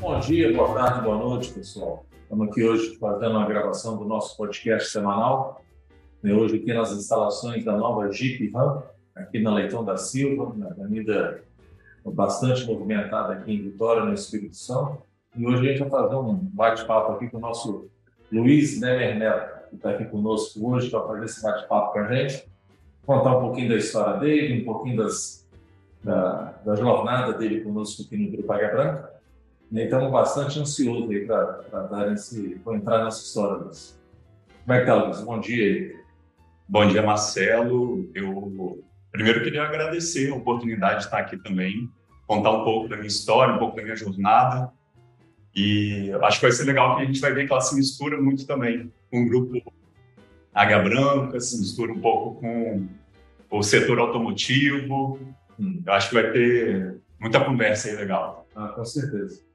Bom dia, boa tarde, boa noite, pessoal. Estamos aqui hoje fazendo uma gravação do nosso podcast semanal. Né, hoje aqui nas instalações da nova Jeep Ram, aqui na Leitão da Silva, na avenida bastante movimentada aqui em Vitória, no Espírito Santo. E hoje a gente vai fazer um bate-papo aqui com o nosso Luiz Nemer Neto, que está aqui conosco hoje para fazer esse bate-papo com a gente, contar um pouquinho da história dele, um pouquinho das, da, da jornada dele conosco aqui no Grupo Águia Branca. E estamos bastante ansiosos aí para dar esse, para entrar nessa história. Luiz. Como é que está, Luiz? Bom dia aí. Bom dia, Marcelo. Eu primeiro queria agradecer a oportunidade de estar aqui também, contar um pouco da minha história, um pouco da minha jornada. E acho que vai ser legal que a gente vai ver que ela se mistura muito também com o grupo Águia Branca, se mistura um pouco com o setor automotivo. Hum. Eu acho que vai ter muita conversa aí legal. Ah, com certeza.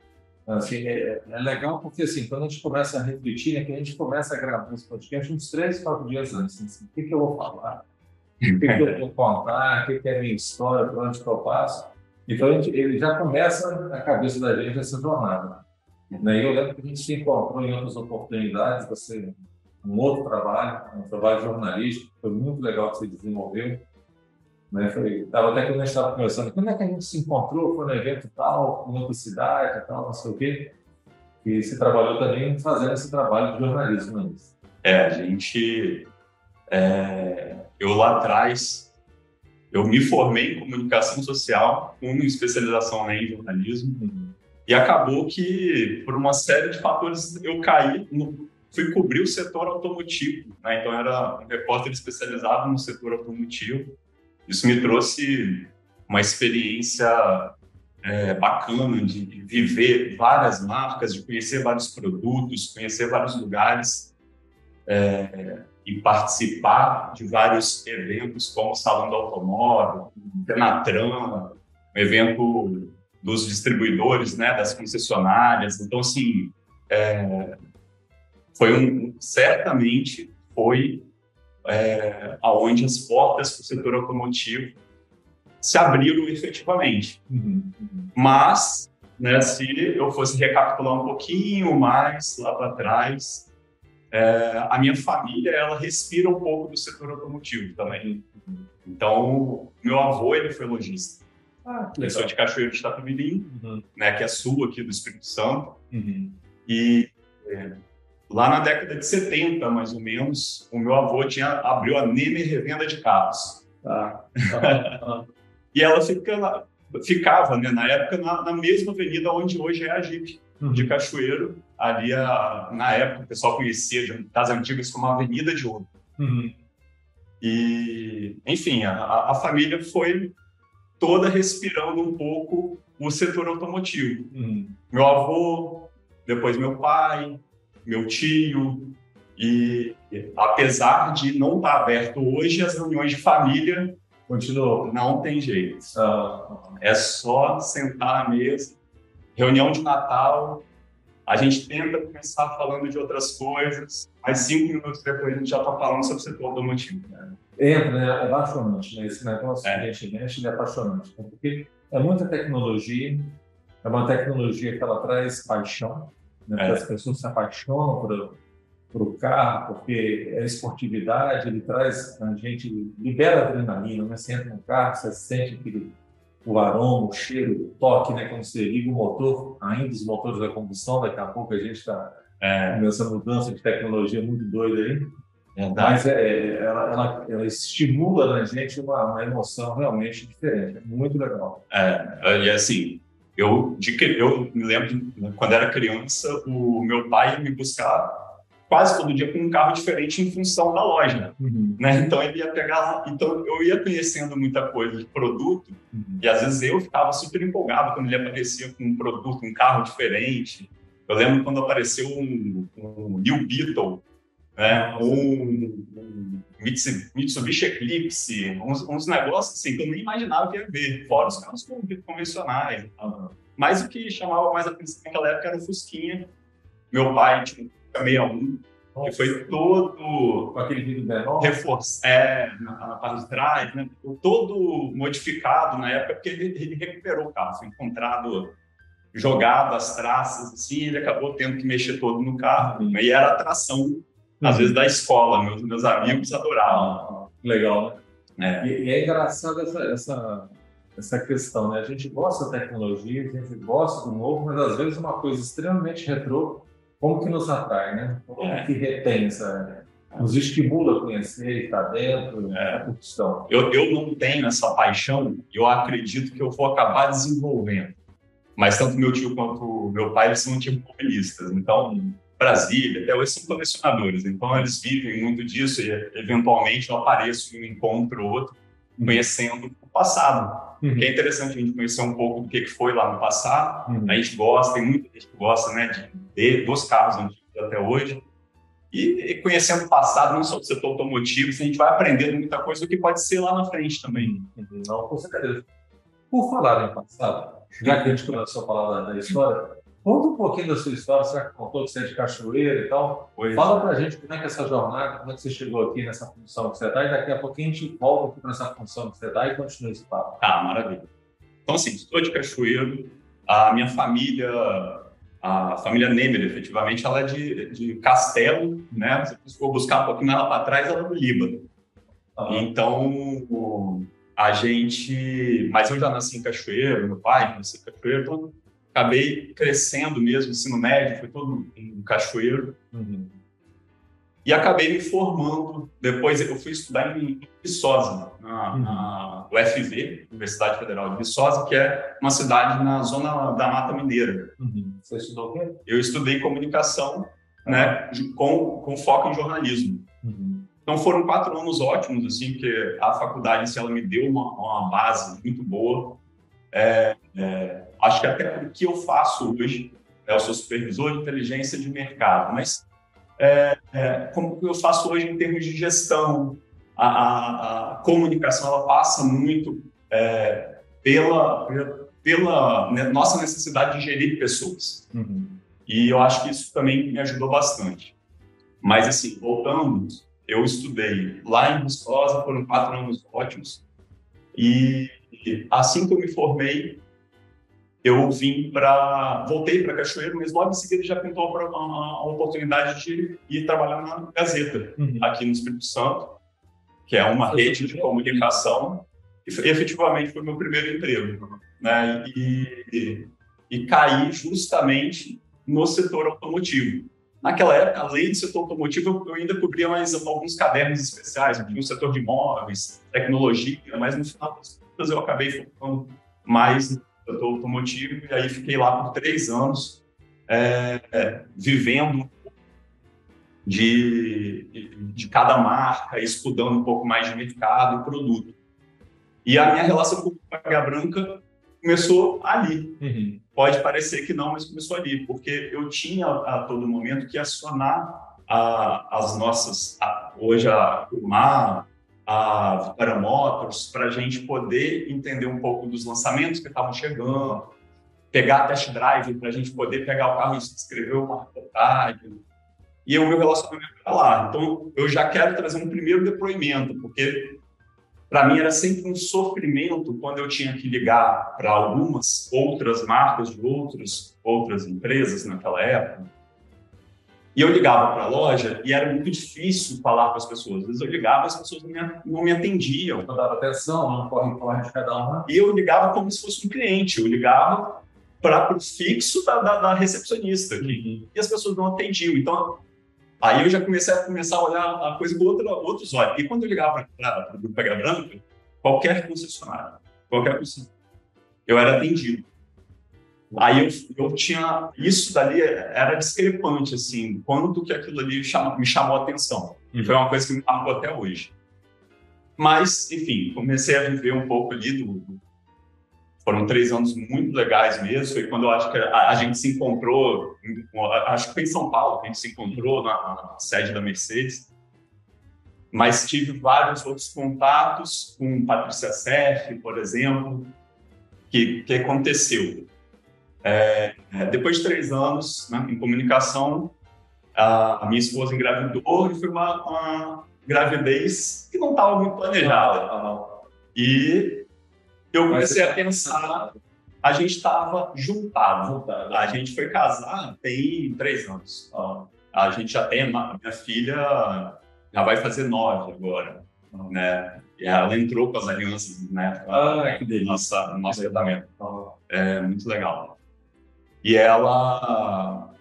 Assim, é, é, legal porque, assim, quando a gente começa a refletir, né, que a gente começa a gravar esse podcast uns três, quatro dias antes. Assim, o que, que eu vou falar? O que, que eu vou contar? O que, que é a minha história? Para onde que eu passo? Então, gente, ele já começa na cabeça da gente essa jornada. Né? Eu lembro que a gente se encontrou em outras oportunidades, você um outro trabalho, um trabalho jornalístico, foi muito legal que você desenvolveu. Né? Foi, tava até quando a gente estava conversando, quando é que a gente se encontrou? Foi no evento tal, em outra cidade, tal, não sei o quê. E você trabalhou também fazendo esse trabalho de jornalismo, né? É, a gente. É, eu lá atrás, eu me formei em comunicação social, com especialização em jornalismo, uhum. e acabou que, por uma série de fatores, eu caí, no, fui cobrir o setor automotivo. Né? Então, era um repórter especializado no setor automotivo. Isso me trouxe uma experiência é, bacana de, viver várias marcas, de conhecer vários produtos, conhecer vários lugares é, e participar de vários eventos, como o Salão do Automóvel, Penatran, um evento dos distribuidores, né, das concessionárias. Então, assim, é, foi um, certamente foi é, aonde as portas para o setor automotivo se abriram efetivamente. Uhum. Mas, né, se eu fosse recapitular um pouquinho mais lá para trás, é, a minha família ela respira um pouco do setor automotivo também. Então, meu avô ele foi lojista. Ah, eu sou de Cachoeiro de Itapemirim, uhum. né, que é sul aqui do Espírito Santo. Uhum. E é, Lá na década de 70, mais ou menos, o meu avô tinha, abriu a Nemer Revenda de Carros. Ah. e ela fica, ficava, né, na época, na, na, mesma avenida onde hoje é a Jeep, uhum. de Cachoeiro. Ali, a, na época, o pessoal conhecia de, das antigas como a Avenida de Ouro. Uhum. E, enfim, a, a, família foi toda respirando um pouco o setor automotivo. Uhum. Meu avô, depois meu pai, meu tio. E apesar de não estar aberto hoje, as reuniões de família continuam. Não tem jeito. Uh, é só sentar à mesa. Reunião de Natal, a gente tenta começar falando de outras coisas, mas cinco minutos depois a gente já está falando sobre o setor automotivo. Né? Entra, né? é apaixonante, né? Esse negócio é. que a gente mexe é apaixonante, né? porque é muita tecnologia, é uma tecnologia que ela traz paixão, né? É. As pessoas se apaixonam por, por o carro, porque é esportividade, ele traz a gente, libera adrenalina, né? Você entra no carro, você sente aquele, o aroma, o cheiro, o toque, né? Quando você liga o motor, ainda os motores da combustão, daqui a pouco a gente está é. nessa mudança de tecnologia muito doida aí. Mas é, ela, ela, ela, estimula na gente uma, uma, emoção realmente diferente. É muito legal. É, e assim, eu, de, eu me lembro, quando era criança, o meu pai me buscar quase todo dia com um carro diferente em função da loja, uhum. né? Então ele ia pegar, então eu ia conhecendo muita coisa de produto uhum. e às vezes eu ficava super empolgado quando ele aparecia com um produto, um carro diferente. Eu lembro quando apareceu um, um New Beetle, né? Um, um Mitsubishi Eclipse, uns, uns, negócios assim que eu nem imaginava que ia ver, fora os carros convencionais. Mas o que chamava mais atenção naquela época era o Fusquinha. Meu pai tinha um 61, que foi todo. Com aquele vidro menor? Reforçado, é, na, na, parte de trás, né? Todo modificado na época, porque ele, ele recuperou o carro, foi encontrado jogado as traças, assim, ele acabou tendo que mexer todo no carro. E era atração, às vezes, da escola. Meus, meus amigos adoravam. Ah, legal, né? É. E, e, é engraçado essa, essa, essa questão, né? A gente gosta da tecnologia, a gente gosta do novo, mas às vezes uma coisa extremamente retrô, como que nos atrai, né? Como é. que retém essa nos estimula a conhecer, estar dentro, é. a questão. Eu, eu não tenho essa paixão, eu acredito que eu vou acabar desenvolvendo. Mas tanto meu tio quanto meu pai, eles são automobilistas. Então, Brasília, até hoje são colecionadores. Então, eles vivem muito disso e, eventualmente, eu apareço em um encontro ou outro, uhum. conhecendo o passado. Uhum. Que é interessante a gente conhecer um pouco do que foi lá no passado. Uhum. A gente gosta, tem muita gente que gosta né, de, de, dos carros antigos até hoje. E, e conhecendo o passado, não só do setor automotivo, a gente vai aprendendo muita coisa do que pode ser lá na frente também. Uhum. Não, com certeza. Por falar em passado, já que a gente começou a falar da, da história, conta um pouquinho da sua história, que contou que você é de cachoeira e tal? Pois Fala pra gente como é que é essa jornada, como é que você chegou aqui nessa função que você está, e daqui a pouquinho a gente volta aqui para essa função que você está e continua esse papo. Tá, maravilha. Então, assim, estou de cachoeiro, a minha família, a família Nemer, efetivamente, ela é de, de Castelo, né? Se for buscar um pouquinho mais lá para trás, ela é do Líbano. Uhum. Então, a gente. Mas eu já nasci em Cachoeiro, meu pai nasceu em Cachoeiro, então acabei crescendo mesmo, ensino médio, foi todo em Cachoeiro. Uhum. E acabei me formando. Depois eu fui estudar em Viçosa, na, uhum. na UFV, Universidade Federal de Viçosa, que é uma cidade na zona da Mata Mineira. Uhum. Você estudou o quê? Eu estudei comunicação, né, com, com foco em jornalismo. Uhum. Então foram quatro anos ótimos, assim, porque a faculdade se ela me deu uma, uma base muito boa. É, é, acho que até o que eu faço hoje, né, eu sou supervisor de inteligência de mercado, mas é, é, como eu faço hoje em termos de gestão, a, a, a comunicação ela passa muito é, pela, pela, né, nossa necessidade de gerir pessoas. Uhum. E eu acho que isso também me ajudou bastante. Mas, assim, voltando, eu estudei lá em Viçosa, foram quatro anos ótimos. E assim que eu me formei, eu vim para voltei para Cachoeiro, mas logo em seguida já pintou para uma, uma, oportunidade de ir trabalhar na Gazeta uhum. aqui no Espírito Santo, que é uma rede de comunicação. E efetivamente foi meu primeiro emprego, né? E, e, e caí justamente no setor automotivo. Naquela época, além do setor automotivo, eu ainda cobria mais alguns cadernos especiais, eu tinha o setor de imóveis, tecnologia, mas no final das contas eu acabei focando mais setor automotivo e aí fiquei lá por três anos é, é, vivendo de, de cada marca, estudando um pouco mais de mercado e produto. E a minha relação com a Paga Branca começou ali. Uhum. Pode parecer que não, mas começou ali, porque eu tinha a todo momento que acionar a, as nossas, a, hoje a Kumar, a Vitória Motors, para a gente poder entender um pouco dos lançamentos que estavam chegando, pegar test drive para a gente poder pegar o carro e escrever uma reportagem. E o meu relacionamento está lá. Então, eu já quero trazer um primeiro depoimento, porque para mim era sempre um sofrimento quando eu tinha que ligar para algumas outras marcas de outros, outras empresas naquela época. E eu ligava para a loja e era muito difícil falar com as pessoas. Às vezes eu ligava as pessoas não me, não me atendiam. Não dava atenção, não corre corre de cada uma. E eu ligava como se fosse um cliente. Eu ligava para o fixo da, da, da recepcionista. Uhum. E as pessoas não atendiam. Então, Aí eu já comecei a começar a olhar a coisa com outro, outros olhos. E quando eu ligava para o Grupo Pega Branca, qualquer concessionário, qualquer concessionário, eu era atendido. Aí eu, eu tinha. Isso dali era discrepante, assim, quanto que aquilo ali chama, me chamou a atenção. E foi uma coisa que me marcou até hoje. Mas, enfim, comecei a viver um pouco ali do, foram três anos muito legais mesmo. Foi quando eu acho que a, a gente se encontrou, acho que foi em São Paulo a gente se encontrou na, na sede da Mercedes. Mas tive vários outros contatos com Patrícia Seff, por exemplo, que, que aconteceu. É, é, depois de três anos né, em comunicação, a, a, minha esposa engravidou e foi uma, uma gravidez que não estava muito planejada. E eu comecei a pensar A gente estava juntado. juntado. A gente foi casar tem três anos. A gente já tem, minha filha já vai fazer nove agora, né? E ela entrou com as alianças, né? Ah, que delícia. Nossa, nosso casamento. É muito legal. E ela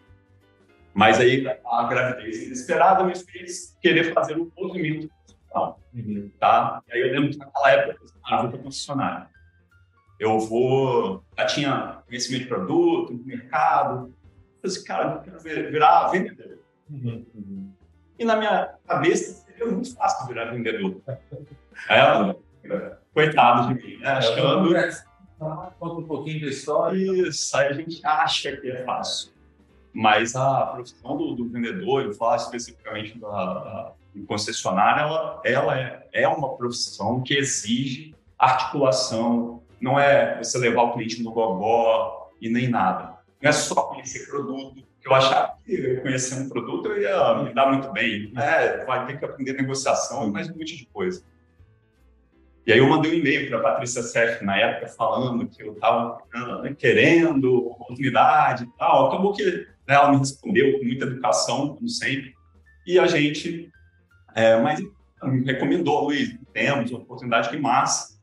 mas aí a gravidez inesperada me fez querer fazer um movimento profissional, uhum. tá? E aí eu lembro que naquela época eu ah, vou para concessionária. Eu vou, já tinha conhecimento de produto, de mercado. Eu falei assim, cara, eu quero virar vendedor. Uhum. Uhum. E na minha cabeça seria muito fácil virar vendedor. é, coitado de mim, né? Achando... Conta um pouquinho da história. Isso, aí a gente acha que é fácil. Mas a profissão do, do vendedor, eu falo especificamente da, da concessionária, ela, ela é, é uma profissão que exige articulação, não é você levar o cliente no gogó e nem nada. Não é só conhecer produto, eu achava que conhecer um produto eu ia me dar muito bem. É, vai ter que aprender negociação e mais um monte de coisa. E aí eu mandei um e-mail para a Patrícia Sef na época falando que eu estava querendo oportunidade e tal. Acabou que né? Ela me respondeu com muita educação, como sempre. E a gente, é, mas me recomendou, Luiz, temos uma oportunidade que massa.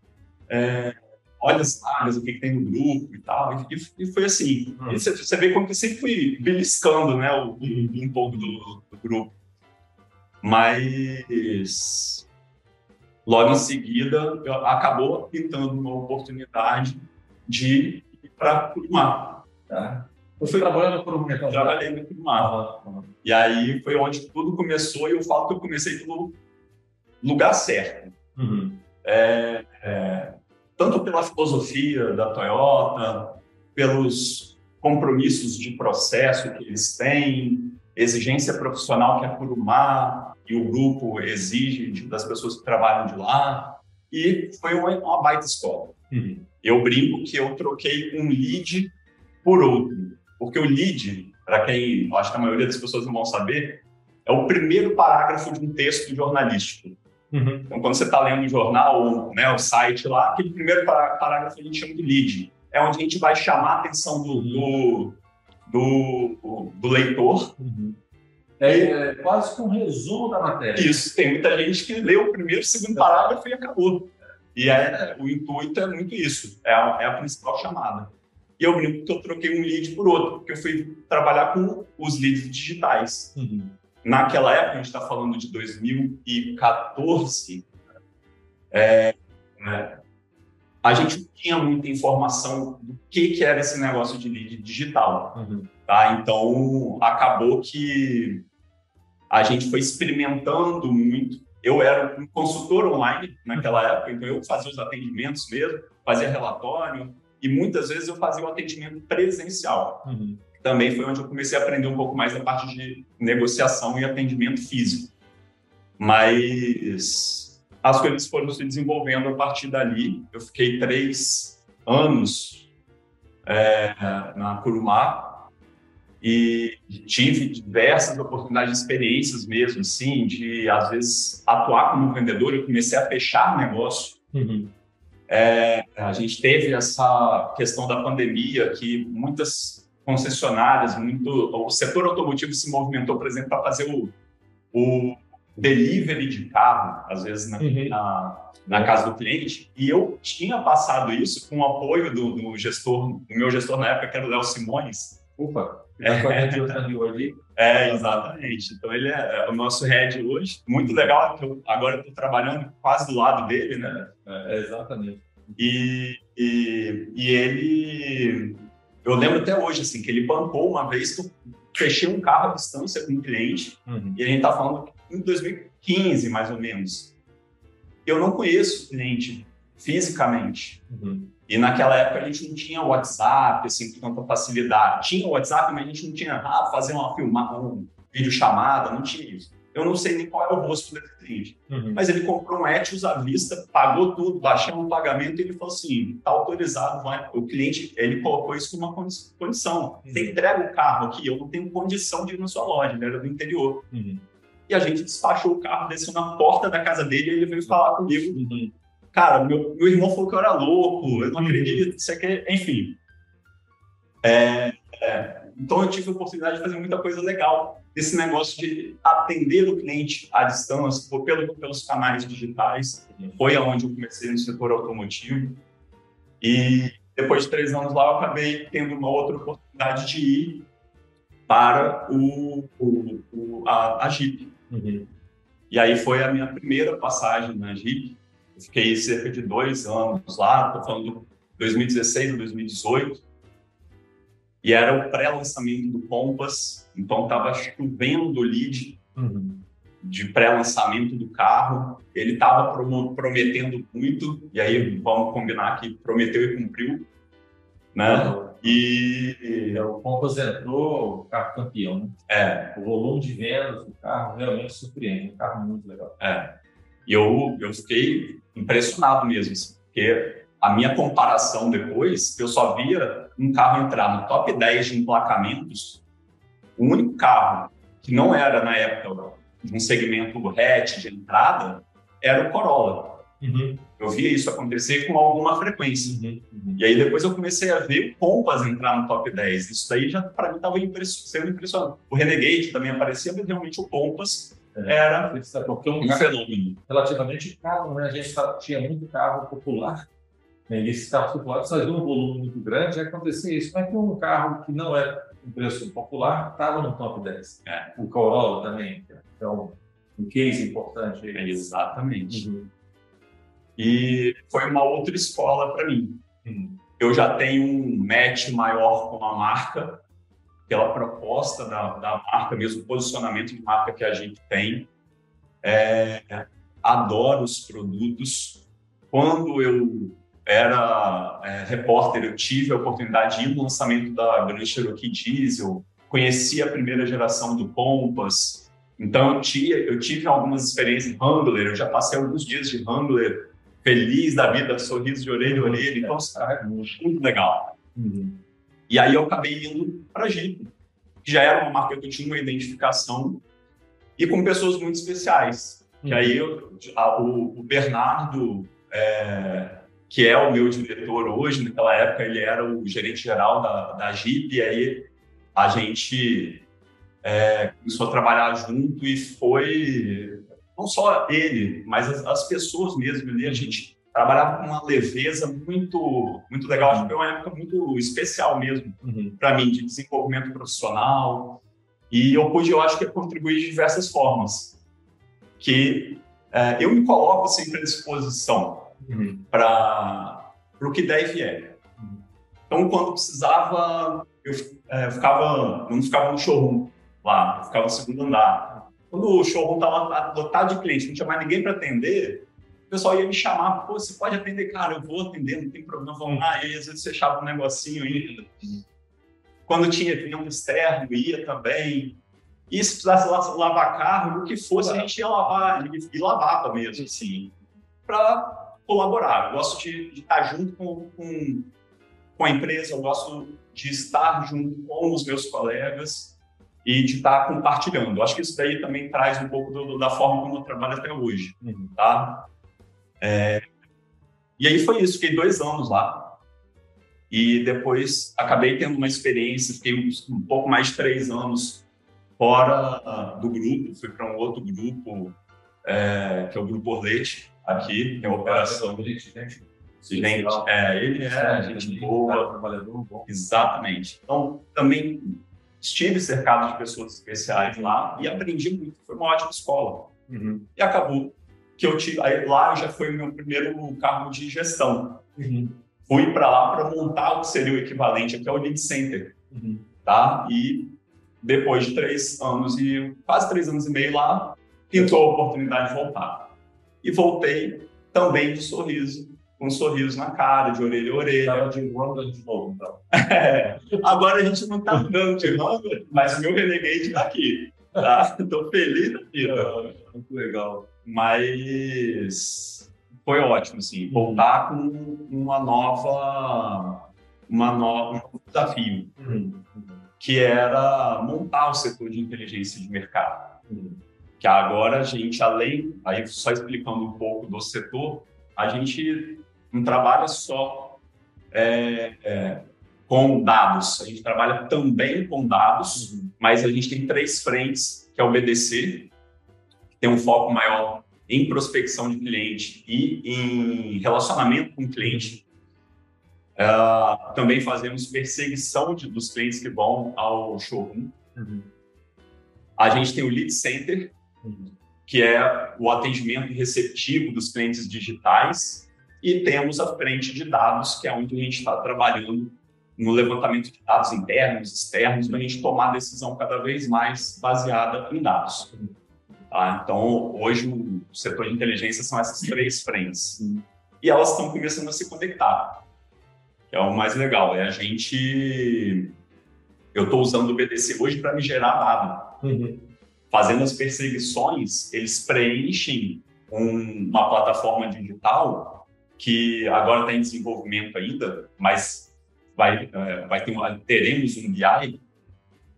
É, olha as vagas, o que, que, tem no grupo e tal. E, e foi assim. Uhum. Você, você, vê como que eu sempre fui beliscando né, o, um pouco do, do, grupo. Mas logo em seguida acabou pintando uma oportunidade de ir para mar. Tá? Você trabalhando por um mercado? Trabalhei no Primar. Uhum. E aí foi onde tudo começou e eu falo que eu comecei pelo lugar certo. Uhum. É, é, tanto pela filosofia da Toyota, pelos compromissos de processo que eles têm, exigência profissional que a Curumá e o grupo exige das pessoas que trabalham de lá. E foi uma, uma baita escola. Uhum. Eu brinco que eu troquei um lead por outro. Porque o lead, para quem acho que a maioria das pessoas não vão saber, é o primeiro parágrafo de um texto jornalístico. Uhum. Então, quando você está lendo um jornal ou né, o site lá, aquele primeiro parágrafo a gente chama de lead. É onde a gente vai chamar a atenção do, do, do, do leitor. Uhum. É, é, quase que um resumo da matéria. Isso, tem muita gente que lê o primeiro, segundo parágrafo e acabou. E é, o intuito é muito isso, é a, é a principal chamada. E eu brinco que eu troquei um lead por outro, porque eu fui trabalhar com os leads digitais. Uhum. Naquela época, a gente está falando de 2014, é, né, a gente não tinha muita informação do que, que era esse negócio de lead digital. Uhum. Tá? Então, acabou que a gente foi experimentando muito. Eu era um consultor online naquela época, então eu fazia os atendimentos mesmo, fazia relatório, e muitas vezes eu fazia o atendimento presencial. Uhum. Também foi onde eu comecei a aprender um pouco mais da parte de negociação e atendimento físico. Mas as coisas foram se desenvolvendo a partir dali. Eu fiquei três anos é, na Curumá e tive diversas oportunidades de experiências mesmo, assim, de às vezes atuar como vendedor. Eu comecei a fechar negócio. Uhum. É, a gente teve essa questão da pandemia que muitas concessionárias, muito, o setor automotivo se movimentou, por exemplo, para fazer o, o delivery de carro, às vezes na, uhum. na, na, casa do cliente, e eu tinha passado isso com o apoio do, do gestor, do meu gestor na época, que era o Léo Simões. Ufa, é, é, exatamente. Então ele é, é o nosso head hoje. Muito legal, que eu agora estou trabalhando quase do lado dele, né? É, exatamente. E, e, e, ele, eu lembro até hoje, assim, que ele bancou uma vez que eu fechei um carro à distância com um cliente, uhum. e a gente tá falando em 2015, mais ou menos. Eu não conheço o cliente fisicamente. Uhum. E naquela época a gente não tinha WhatsApp, assim, com tanta facilidade. Tinha o WhatsApp, mas a gente não tinha, ah, fazer uma filmada, uma vídeo chamada, não tinha isso. Eu não sei nem qual é o rosto desse cliente. Uhum. Mas ele comprou um Etios à vista, pagou tudo, baixou um pagamento e ele falou assim, está autorizado, vai. O cliente, ele colocou isso como uma condição. Uhum. Você entrega o carro aqui, eu não tenho condição de ir na sua loja, ele era do interior. Uhum. E a gente despachou o carro, desceu na porta da casa dele e ele veio falar comigo. Uhum cara, meu, meu irmão falou que eu era louco, eu não acredito, isso aqui, enfim. É, é, então eu tive a oportunidade de fazer muita coisa legal. Esse negócio de atender o cliente à distância, por, pelo, pelos canais digitais, foi aonde eu comecei no setor automotivo. E depois de três anos lá, eu acabei tendo uma outra oportunidade de ir para o, o, o a, a Jeep. Uhum. E aí foi a minha primeira passagem na Jeep. Fiquei cerca de dois anos lá, estou falando de 2016 a 2018. E era o pré-lançamento do Compass, então estava chovendo lead uhum. de pré-lançamento do carro. Ele estava prometendo muito, e aí vamos combinar que prometeu e cumpriu. Né? Uhum. E o Compass entrou carro campeão, né? É. O volume de vendas do carro realmente surpreende, um carro muito legal. É. E eu, eu fiquei impressionado mesmo, assim, porque a minha comparação depois, eu só via um carro entrar no top 10 de emplacamentos, o único carro que não era, na época, de um segmento hatch de entrada, era o Corolla. Uhum. Eu via isso acontecer com alguma frequência. Uhum. Uhum. E aí depois eu comecei a ver o Compass entrar no top 10. Isso daí já, para mim, estava sendo impressionante. O Renegade também aparecia, mas realmente o Compass. Era porque um, um fenômeno. Relativamente caro, né? A gente tinha muito carro popular né? E esses carros populares faziam um volume muito grande e acontecia isso. Mas que um carro que não é um preço popular estava no top 10. É. O Corolla também. Então, um case importante. É, exatamente. Uhum. E foi uma outra escola para mim. Uhum. Eu já tenho um match maior com a marca, pela proposta da, da marca, mesmo posicionamento de marca que a gente tem. É, adoro os produtos. Quando eu era é, repórter, eu tive a oportunidade de ir no lançamento da Grand Cherokee Diesel, conheci a primeira geração do Compass, então eu, eu tive algumas experiências em Wrangler, eu já passei alguns dias de Wrangler, feliz da vida, sorriso de orelha a orelha, então é muito legal. Uhum. E aí eu acabei indo para a Jeep, que já era uma marca que eu tinha uma identificação, e com pessoas muito especiais. Uhum. Que aí eu, a, o, o, Bernardo... É, que é o meu diretor hoje. Naquela época, ele era o gerente geral da, da Jeep, e aí a gente é, começou a trabalhar junto e foi não só ele, mas as, as pessoas mesmo ali. A gente trabalhava com uma leveza muito, muito legal. Acho que foi uma época muito especial mesmo uhum. para mim, de desenvolvimento profissional. E eu pude, eu acho que, contribuir de diversas formas. Que é, eu me coloco sempre à disposição uhum. para o que der e vier. Uhum. Então, quando precisava, eu, é, eu ficava, não ficava no showroom lá, eu ficava no segundo andar. Quando o showroom estava lotado de clientes, não tinha mais ninguém para atender, o pessoal ia me chamar, pô, você pode atender? Cara, eu vou atender, não tem problema, vamos lá. E às vezes fechava um negocinho ainda. Quando tinha evento externo, ia também. E se precisasse lavar carro, o que fosse, a gente ia lavar, e lavava mesmo, assim, para colaborar. Eu gosto de, de estar junto com, com, com, a empresa, eu gosto de estar junto com os meus colegas e de estar compartilhando. Eu acho que isso daí também traz um pouco do, da forma como eu trabalho até hoje, uhum. tá? É, e aí foi isso, fiquei dois anos lá. E depois acabei tendo uma experiência, fiquei um, um pouco mais de três anos fora do grupo, fui para um outro grupo, é, que é o Grupo Orlete, aqui, tem uma operação. Gente, gente, gente é, ele é gente boa, trabalhador bom. Exatamente. Então, também estive cercado de pessoas especiais lá e aprendi muito. Foi uma ótima escola. Uhum. E acabou que eu tive. Aí, lá já foi o meu primeiro cargo de gestão. Uhum. Fui para lá para montar o que seria o equivalente aqui ao Lead Center. Uhum. Tá? E depois de três anos e quase três anos e meio lá, pintou a oportunidade de voltar e voltei também de sorriso, com um sorriso na cara, de orelha a orelha. Estava de Wrangler de novo, então. É, agora a gente não está andando de Wrangler, mas o meu Renegade está aqui. Tá? Estou feliz da vida. É, muito legal. Mas foi ótimo, assim, voltar com uma nova, uma nova, um novo desafio, uhum. que era montar o setor de inteligência de mercado. Uhum que agora a gente, além, aí só explicando um pouco do setor, a gente não trabalha só é, é, com dados. A gente trabalha também com dados, uhum. mas a gente tem três frentes, que é o BDC, tem um foco maior em prospecção de cliente e em relacionamento com o cliente. Uh, também fazemos perseguição de, dos clientes que vão ao showroom. Uhum. A gente tem o Lead Center, uhum. que é o atendimento receptivo dos clientes digitais. E temos a frente de dados, que é onde a gente está trabalhando no levantamento de dados internos, externos, para a gente tomar decisão cada vez mais baseada em dados. Tá? Então, hoje, o setor de inteligência são essas três frentes. E elas estão começando a se conectar, que é o mais legal. É a gente. Eu estou usando o BDC hoje para me gerar dado. Uhum. Fazendo as perseguições, eles preenchem um, uma plataforma digital que agora está em desenvolvimento ainda, mas vai, é, vai ter, teremos um BI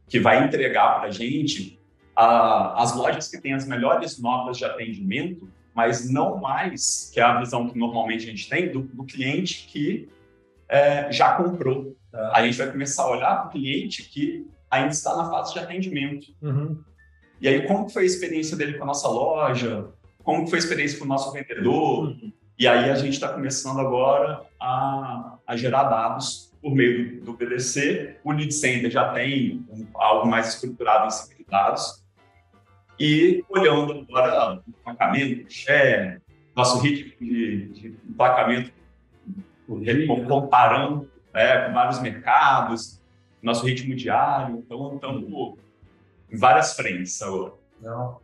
que vai entregar para a gente as lojas que têm as melhores notas de atendimento, mas não mais, que é a visão que normalmente a gente tem, do, do cliente que é, já comprou. Tá. A gente vai começar a olhar para o cliente que ainda está na fase de atendimento. Uhum. E aí, como foi a experiência dele com a nossa loja? Como foi a experiência com o nosso vendedor? Uhum. E aí a gente está começando agora a, a, gerar dados por meio do, do PDC. O Lead Center já tem algo mais estruturado em cima de dados. E olhando agora o emplacamento, share, nosso ritmo de, de emplacamento, comparando é, com vários mercados, nosso ritmo diário. Então, estamos em várias frentes agora. Não.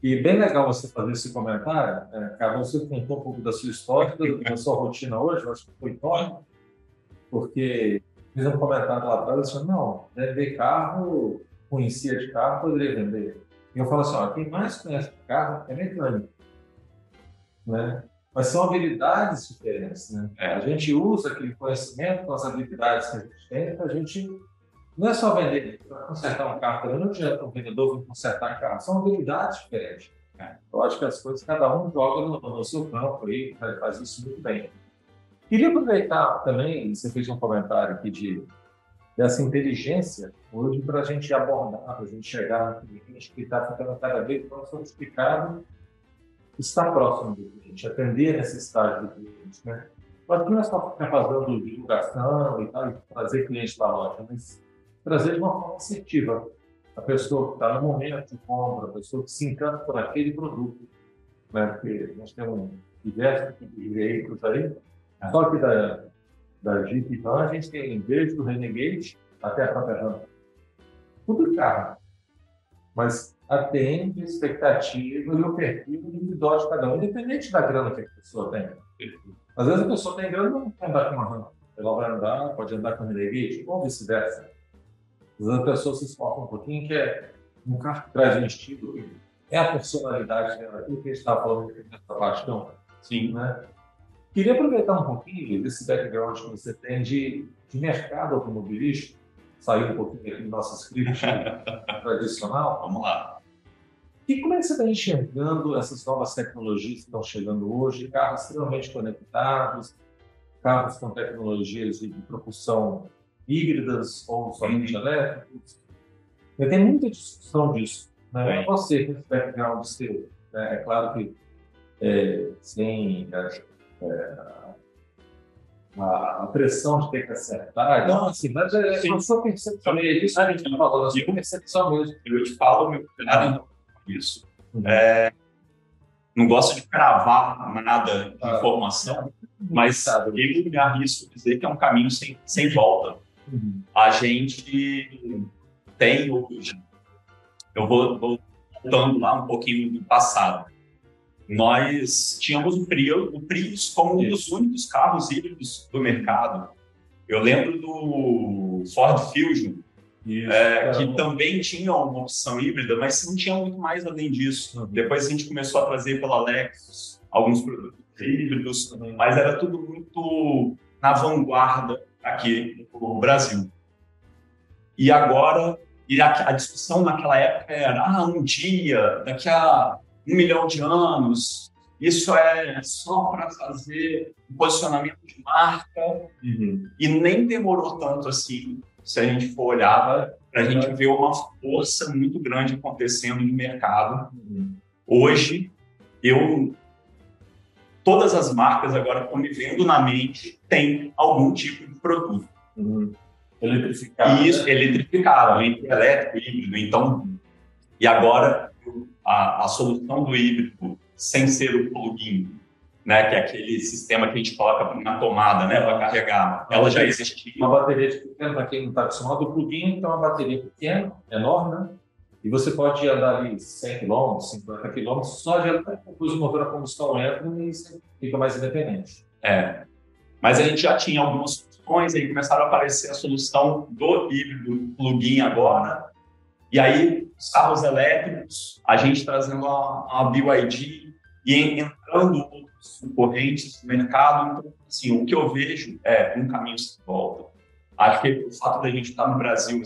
E bem legal você fazer esse comentário, é, Carlos, você contou um pouco da sua história, da sua rotina hoje, eu acho que foi top, porque fiz um comentário lá atrás, eu disse, não, vender carro, conhecia de carro, poderia vender. E eu falo assim, ó, quem mais conhece o carro é mecânico. Né? Mas são habilidades diferentes. Né? É. A gente usa aquele conhecimento com as habilidades que a gente tem para a gente. Não é só vender, para consertar um carro também não adianta um vendedor vir consertar carro, são habilidades diferentes. É. Eu acho que as coisas cada um joga no, no seu campo e faz isso muito bem. Queria aproveitar também, você fez um comentário aqui de dessa inteligência hoje para a gente abordar, para a gente chegar no cliente que está ficando cada vez mais sofisticado, estar próximo do cliente, atender a necessidade do cliente. Né? Pode não é só ficar fazendo divulgação e tal, e trazer cliente para a loja, mas trazer de uma forma assertiva. A pessoa que está no momento de compra, a pessoa que se encanta por aquele produto. Né? Porque nós temos diversos tipos de veículos aí, só que da, da Jeep a gente tem desde o Renegade até a própria Ram. Tudo carro. Mas atende a expectativa e o perfil individual de cada um, independente da grana que a pessoa tem. Às vezes a pessoa tem grana e não quer andar com uma Ram. Ela vai andar, pode andar com o Renegade, ou vice-versa. Às vezes a pessoa se esforça um pouquinho, que é um carro que traz um estilo, é a personalidade dela, aquilo que a gente estava falando nessa paixão. Sim. Né? Queria aproveitar um pouquinho desse background que você tem de, de mercado automobilístico, sair um pouquinho aqui do nosso script tradicional. Vamos lá. E como é que você está enxergando essas novas tecnologias que estão chegando hoje? Carros extremamente conectados, carros com tecnologias de propulsão híbridas ou somente uhum. elétricos. Tem muita discussão disso. Né? Você, com esse background seu, né? é claro que é, sem é, é, a, a, pressão de ter que acertar. Não, assim, mas é, Sim. a sua percepção. É isso que a gente está falando, a sua percepção mesmo. Eu te falo, meu cuidado isso. Uhum. É, não gosto de cravar nada de ah, informação, é mas eu me arrisco dizer que é um caminho sem, sem volta. Uhum. A gente tem eu vou, vou voltando lá um pouquinho no passado, nós tínhamos o Prius, o Prius como um dos únicos carros híbridos do mercado. Eu lembro do Ford Fusion, Isso, é, que também tinha uma opção híbrida, mas não tinha muito mais além disso. Uhum. Depois a gente começou a trazer pela Lexus alguns produtos híbridos, uhum. mas era tudo muito na vanguarda aqui no Brasil. E agora, e a, a discussão naquela época era: ah, um dia, daqui a um milhão de anos, isso é só para fazer um posicionamento de marca uhum. e nem demorou tanto assim, se a gente for olhar, para a gente ver uma força muito grande acontecendo no mercado. Uhum. Hoje, eu todas as marcas agora estão me vendo na mente tem algum tipo de produto. Uhum. Eletrificado. Isso, né? eletrificado, entre elétrico híbrido. Então, e agora a, a solução do híbrido sem ser o plugin, né, que é aquele sistema que a gente coloca na tomada, né, para carregar, ela já existia. Uma bateria de pequeno, para quem não está acostumado, o plugin então é uma bateria pequena, enorme, né? E você pode andar ali 100 km, 50 km, só de depois o motor a combustão entra e você fica mais independente. É. Mas a gente já tinha algumas soluções, aí começaram a aparecer a solução do híbrido plug-in agora. E aí, os carros elétricos, a gente trazendo a, a BYD e entrando outros concorrentes no mercado. Então, assim, o que eu vejo é um caminho sem volta. Acho que o fato da gente estar no Brasil,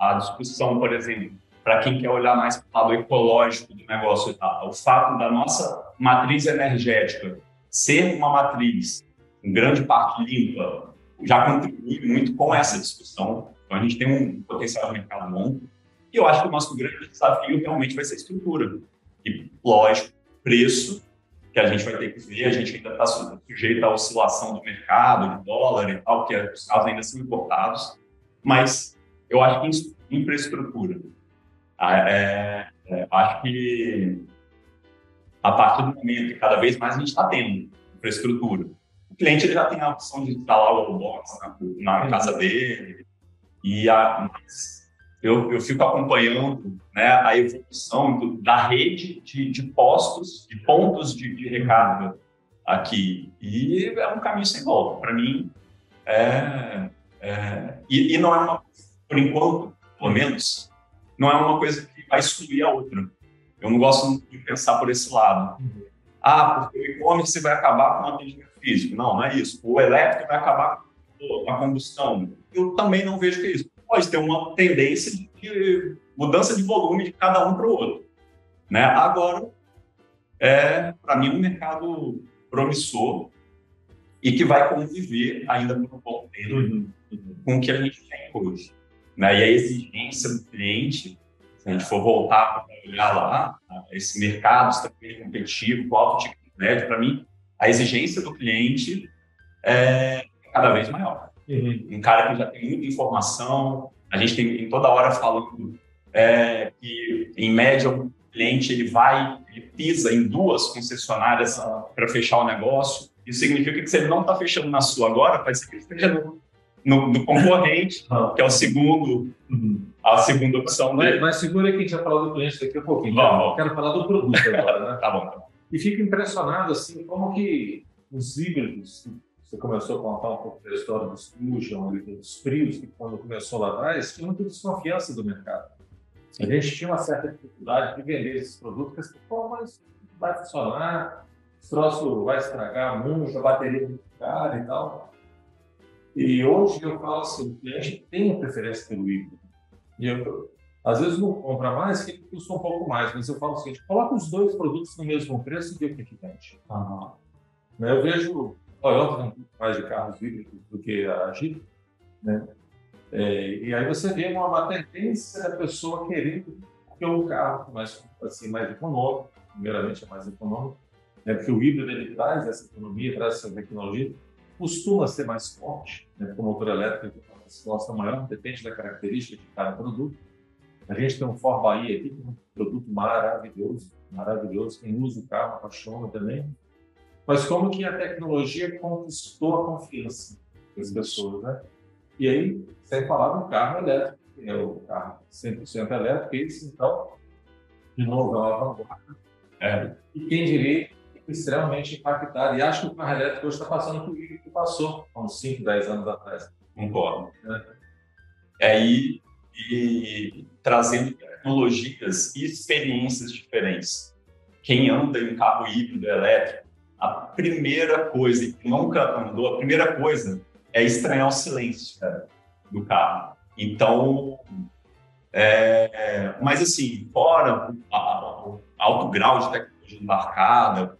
a discussão, por exemplo, para quem quer olhar mais para o lado ecológico do negócio, tá? o fato da nossa matriz energética ser uma matriz em grande parte limpa já contribui muito com essa discussão. Então, a gente tem um potencial de mercado bom. E eu acho que o nosso grande desafio realmente vai ser a estrutura. E, lógico, preço, que a gente vai ter que ver, a gente ainda está sujeito à oscilação do mercado, de dólar e tal, que os carros ainda são importados. Mas eu acho que infraestrutura é, é, acho que a partir do momento que cada vez mais a gente está tendo infraestrutura, o cliente ele já tem a opção de instalar o wallbox na, na casa dele, e a, eu, eu fico acompanhando né, a evolução do, da rede de, de, postos, de pontos de, de recarga aqui. E é um caminho sem volta. Para mim, é, é e, e, não é uma, por enquanto, pelo menos, não é uma coisa que vai excluir a outra. Eu não gosto de pensar por esse lado. Ah, porque o e-commerce vai acabar com o atendimento físico. Não, não é isso. O elétrico vai acabar com a combustão. Eu também não vejo que é isso. Pode ter uma tendência de mudança de volume de cada um para o outro. Né? Agora, é, para mim, um mercado promissor e que vai conviver ainda por um bom tempo uhum. com o que a gente tem hoje. Né? E a exigência do cliente, se a gente for voltar para olhar lá, esse mercado extremamente competitivo, com alto ticket médio, para mim, a exigência do cliente é cada vez maior. Uhum. Um cara que já tem muita informação, a gente tem, toda hora falando é, que, em média, o cliente ele vai, ele pisa em duas concessionárias para fechar o negócio. Isso significa que se ele não está fechando na sua agora, pode ser que ele esteja no, no, do concorrente, ah. que é o segundo, a segunda opção dele. Mas, mas segura que a gente vai falar do cliente daqui a pouquinho. Vamos. Quero falar do produto agora, né? tá bom. Tá e fico impressionado, assim, como que os híbridos, você começou a contar um pouco da história dos Fusion, dos frios, que quando começou lá atrás, tinha muita desconfiança do mercado. A gente tinha uma certa dificuldade de vender esses produtos, porque, pô, mas vai funcionar, o troço vai estragar muito, a bateria é muito cara e tal. E hoje eu falo assim, o cliente tem preferência pelo híbrido. E eu, às vezes não compra mais, que custa um pouco mais, mas eu falo o seguinte, coloca os dois produtos no mesmo preço e vê o que, é que vende. Uhum. Eu vejo Toyota tem mais de carros híbridos do que a Jeep, né? É, e aí você vê uma, uma tendência da pessoa querendo ter um carro mais, assim, mais econômico, primeiramente é mais econômico, né? porque o híbrido ele traz essa economia, traz essa tecnologia, costuma ser mais forte, né? porque o motor elétrico tem uma resposta maior, depende da característica de cada produto. A gente tem um Ford Bahia aqui, que é um produto maravilhoso, maravilhoso. Quem usa o carro apaixona também. Mas como que a tecnologia conquistou a confiança das pessoas, né? E aí, sem falar do carro elétrico, que é o carro 100% elétrico, esse, então, de novo, é uma vanguarda. É. E quem diria extremamente impactado. E acho que o carro elétrico hoje está passando por o que passou há uns 5, 10 anos atrás. Concordo. É. é e, e trazendo tecnologias e experiências diferentes. Quem anda em um carro híbrido elétrico, a primeira coisa, que nunca andou, a primeira coisa é estranhar o silêncio cara, do carro. Então, é, mas assim, fora o alto grau de tecnologia embarcada,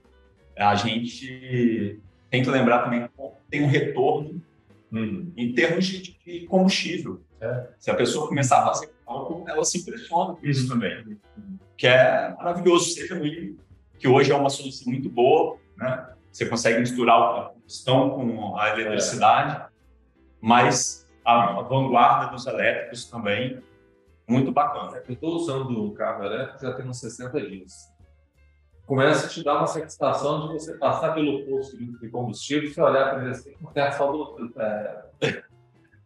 a gente tem que lembrar também que tem um retorno Uhum. em termos de, de combustível. É. Se a pessoa começar a fazer cálculo, ela se impressiona com isso também. Que é maravilhoso, seja no que hoje é uma solução muito boa, né? Você consegue misturar a combustão com a eletricidade, mas a, a vanguarda dos elétricos também, muito bacana. Eu estou usando um carro elétrico já tem uns 60 dias. Começa a te dar uma satisfação de você passar pelo posto de combustível e olhar para ele assim, com terra só do. É,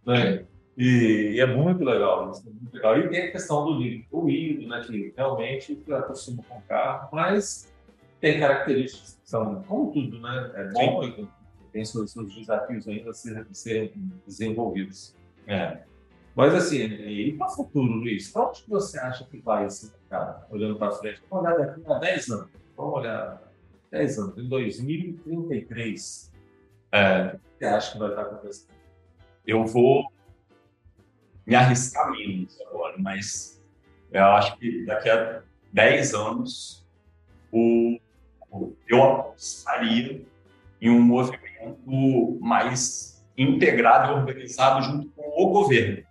né? e, e é muito legal isso, é muito legal. E tem a questão do o híbrido, né, que realmente eu acostumo com o carro, mas tem características que são, como tudo, né? É bom e tem seus, seus desafios ainda a ser- serem desenvolvidos. É. Mas assim, e para o futuro, Luiz? Para onde você acha que vai esse mercado? Olhando para frente, vamos olhar daqui a 10 anos. Vamos olhar 10 anos, em 2033. É, O que você acha que vai estar acontecendo? eu vou me arriscar menos agora, mas eu acho que daqui a 10 anos o- eu apostaria em um movimento mais integrado e organizado junto com o governo.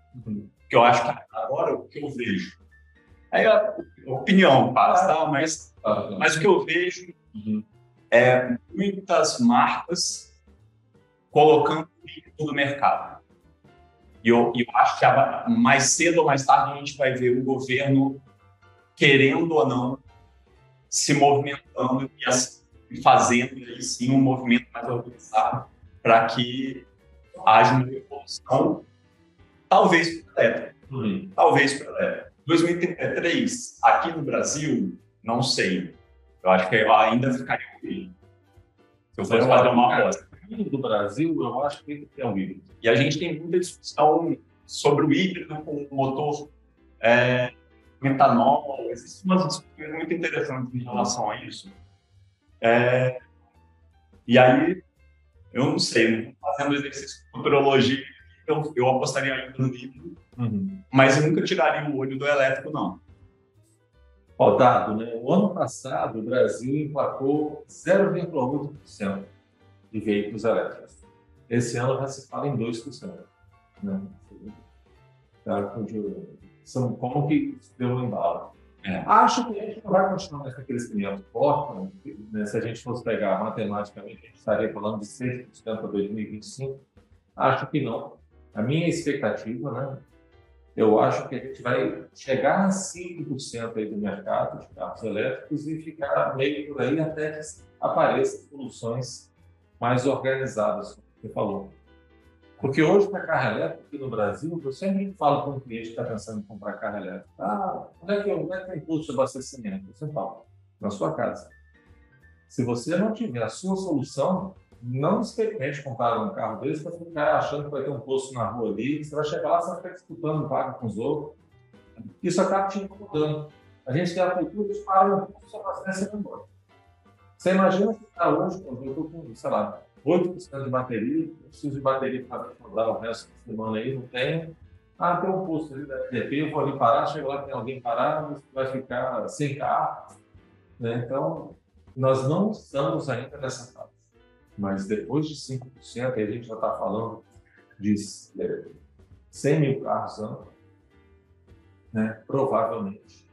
Que eu acho que agora o que eu vejo. Aí a opinião passa, tá? mas, mas o que eu vejo Uhum. é muitas marcas colocando o no mercado. E eu, eu acho que mais cedo ou mais tarde a gente vai ver o governo, querendo ou não, se movimentando e as- e fazendo aí sim um movimento mais organizado para que haja uma evolução, talvez para o elétrico, Uhum. talvez para o elétrico. 2033, aqui no Brasil, não sei. Eu acho que eu ainda ficaria com ele. Se eu fosse fazer uma aposta. Do Brasil, eu acho que é um híbrido. E a gente tem muita discussão sobre o híbrido com o motor é, metanol. Existem umas discussões muito interessantes em relação a isso. É, e aí, eu não sei, não fazendo exercício de futurologia, eu, eu apostaria ainda no híbrido, mas eu nunca tiraria o olho do elétrico, não. Ó, dado, né? O ano passado, o Brasil emplacou 0,8% de veículos elétricos. Esse ano já se fala em 2%. Né? Tá? São como que deu um embalo. É. Acho que a gente não vai continuar nesse crescimento forte. Né? Se a gente fosse pegar matematicamente, a gente estaria falando de 6% para 2025. Acho que não. A minha expectativa, né? eu acho que a gente vai chegar a 5% aí do mercado de carros elétricos e ficar meio por aí até que apareçam soluções mais organizadas, como você falou. Porque hoje, para carro elétrico aqui no Brasil, eu sempre falo com um cliente que está pensando em comprar carro elétrico. Ah, onde é que, onde é que tem custo de abastecimento? Você fala, na sua casa. Se você não tiver a sua solução, não experimente comprar um carro desse para ficar achando que vai ter um posto na rua ali, você vai chegar lá, você vai ficar disputando vaga com os outros. Isso acaba te incomodando. A gente tem a cultura de parar um posto, se abastece e vai embora. Você imagina que está hoje, eu estou com, sei lá, 8% de bateria, preciso de bateria para rodar o resto da semana aí, não tenho. Ah, tem um posto ali da FDP, eu vou ali parar, chega lá, tem alguém parado, vai ficar sem carro. Né? Então, nós não estamos ainda nessa fase. Mas depois de 5%, aí a gente já está falando de é, 100 mil carros ano, né? provavelmente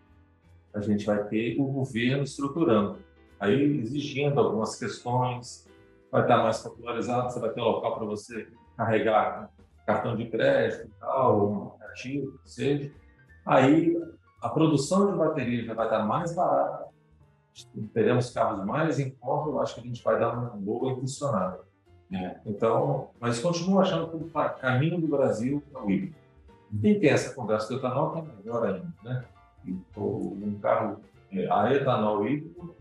a gente vai ter o governo estruturando, aí exigindo algumas questões, vai estar mais popularizado, você vai ter local para você carregar cartão de crédito tal, que seja. Aí a produção de bateria já vai estar mais barata, teremos carros mais em conta, eu acho que a gente vai dar uma boa impulsionada. É. Então, mas continuo achando que o caminho do Brasil é o híbrido. E tem essa conversa do etanol é melhor ainda, né? Um carro é, a etanol híbrido,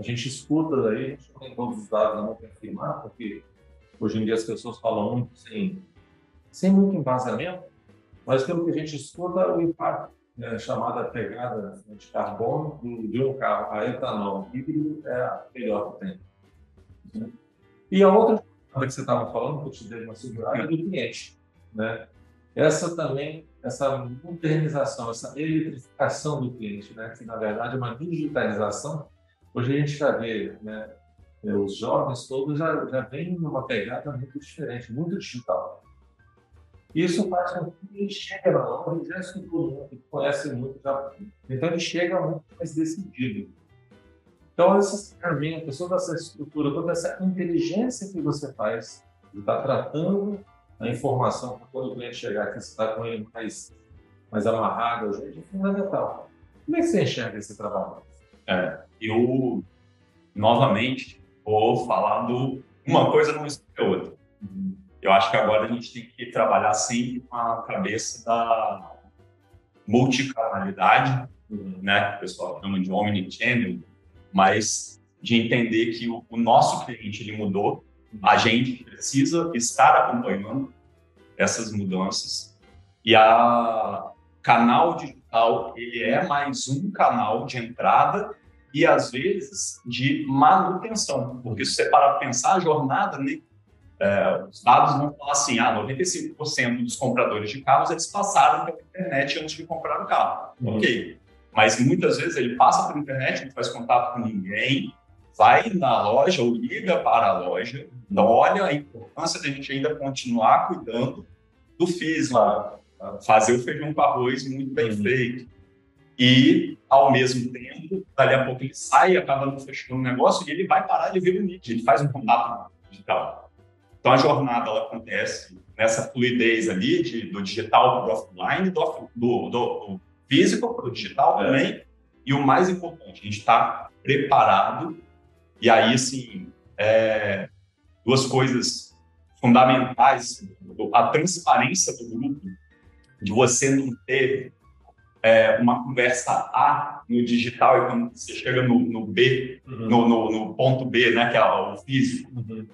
a gente escuta daí, a gente não tem todos os dados não para afirmar, porque hoje em dia as pessoas falam muito sem, sem muito embasamento, mas pelo que a gente escuta, o impacto é, chamada pegada de carbono do, de um carro a etanol híbrido é a melhor que tem. Né? E a outra coisa que você estava falando, que eu te dei uma segurada, é do cliente. Né? Essa também, essa modernização, essa eletrificação do cliente, né? que na verdade é uma digitalização. Hoje a gente já vê né, É, os jovens todos já, já vêm numa pegada muito diferente, muito digital. Isso faz com que ele chegue na hora, já estudou muito, conhece muito, já... então ele chega muito mais decidido. Então, essas ferramentas, toda essa estrutura, toda essa inteligência que você faz de estar tá tratando a informação para quando o cliente chegar aqui, você está com ele mais, mais amarrado, é fundamental. Como é que você enxerga esse trabalho? É, eu, novamente, vou falar do uma coisa não a outra. Eu acho que agora a gente tem que trabalhar sempre com a cabeça da multicanalidade, né? O pessoal chama de omnichannel, mas de entender que o, o nosso cliente ele mudou, a gente precisa estar acompanhando essas mudanças e a canal digital ele é mais um canal de entrada e às vezes de manutenção, porque se você parar para pensar a jornada, né, é, os dados vão falar assim, ah, 95% dos compradores de carros eles passaram pela internet antes de comprar o carro, uhum. ok? Mas muitas vezes ele passa pela internet, não faz contato com ninguém, vai na loja ou liga para a loja, olha a importância da gente ainda continuar cuidando do físico, fazer o feijão com arroz muito bem uhum. feito. E, ao mesmo tempo, dali a pouco ele sai, acaba não fechando o negócio e ele vai parar de ver o mídia, ele faz um contato digital. Então, a jornada ela acontece nessa fluidez ali de, do digital para o offline, do, do, do, do físico para o digital é. também. E o mais importante, a gente está preparado. E aí, assim, é, duas coisas fundamentais: a transparência do grupo, de você não ter é, uma conversa A no digital e quando você chega no, no B, uhum. no, no, no, ponto B, né, que é o físico, uhum.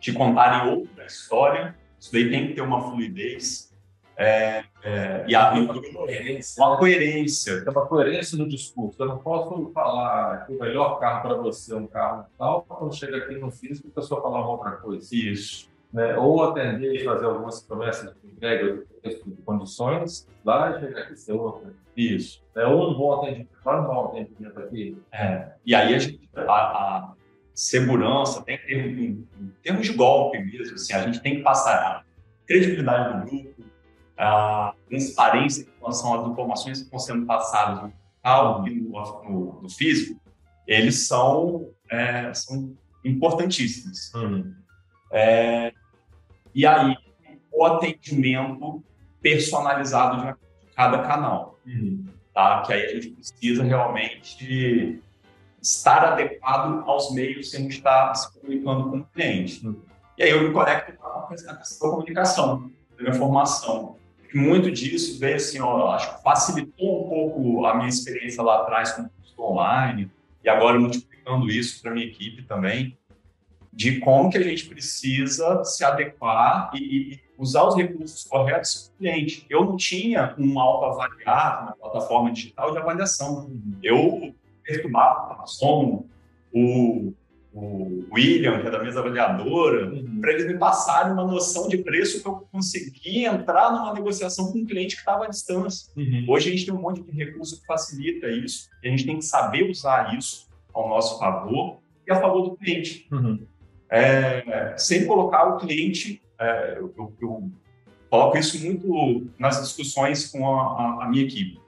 te contarem outra história. Isso daí tem que ter uma fluidez. É, é, e a, uma coerência. Uma coerência. Tem uma coerência no discurso. Eu não posso falar que o melhor carro para você é um carro tal, quando chega aqui no físico, a pessoa fala uma outra coisa. Isso. Né? Ou atender e fazer algumas promessas de entrega de condições, lá aqui ser outra. Isso. É, ou um bom atendimento, faz um bom atendimento aqui. É. E aí a gente, a, a segurança tem que ter, em, em termos de golpe mesmo, assim, a gente tem que passar a credibilidade do grupo, a transparência em relação às informações que estão sendo passadas no digital e no, no, no, físico, eles são, é, são importantíssimos. Uhum. É, e aí, o atendimento personalizado de cada canal. Uhum. Tá? Que aí a gente precisa realmente estar adequado aos meios que a gente está se comunicando com o cliente. Uhum. E aí eu me conecto com a questão da comunicação, da informação. Muito disso veio assim, ó, acho que facilitou um pouco a minha experiência lá atrás com o curso online e agora multiplicando isso para minha equipe também de como que a gente precisa se adequar e, e usar os recursos corretos para o cliente. Eu não tinha um autoavaliar na plataforma digital de avaliação. Eu perturbava como o, o William, que é da mesa avaliadora, uhum. para eles me passarem uma noção de preço que eu conseguia entrar numa negociação com um cliente que estava à distância. Uhum. Hoje a gente tem um monte de recurso que facilita isso, e a gente tem que saber usar isso ao nosso favor e a favor do cliente. Uhum é, sem colocar o cliente. É, eu, eu, eu, coloco isso muito nas discussões com a, a, a, minha equipe.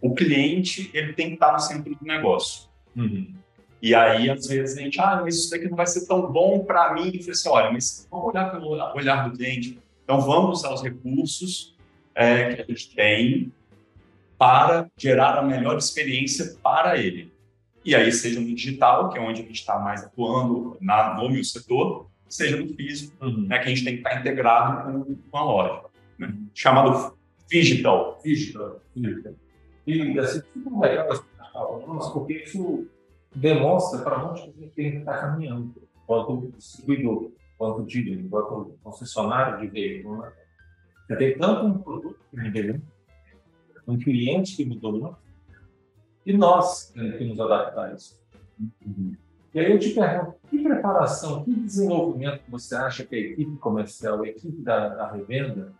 O cliente ele tem que estar no centro do negócio. Uhum. E aí, às vezes, a gente, ah, mas isso daqui não vai ser tão bom para mim. Eu falei assim, olha, mas vamos olhar pelo olhar do cliente. Então, vamos usar os recursos é, que a gente tem para gerar a melhor experiência para ele. E aí, seja no digital, que é onde a gente está mais atuando na, no meu setor, seja no físico, uhum. né, que a gente tem que estar integrado com, com a loja. Né? Chamado digital. Digital. E assim, tudo legal porque isso demonstra para onde a gente estar caminhando, quanto distribuidor, quanto dealer, quanto concessionário de veículo. Né? Você tem tanto um produto que mudou, um cliente que mudou, e nós temos que nos adaptar a isso. Uhum. E aí eu te pergunto, que preparação, que desenvolvimento você acha que a equipe comercial, a equipe da, da revenda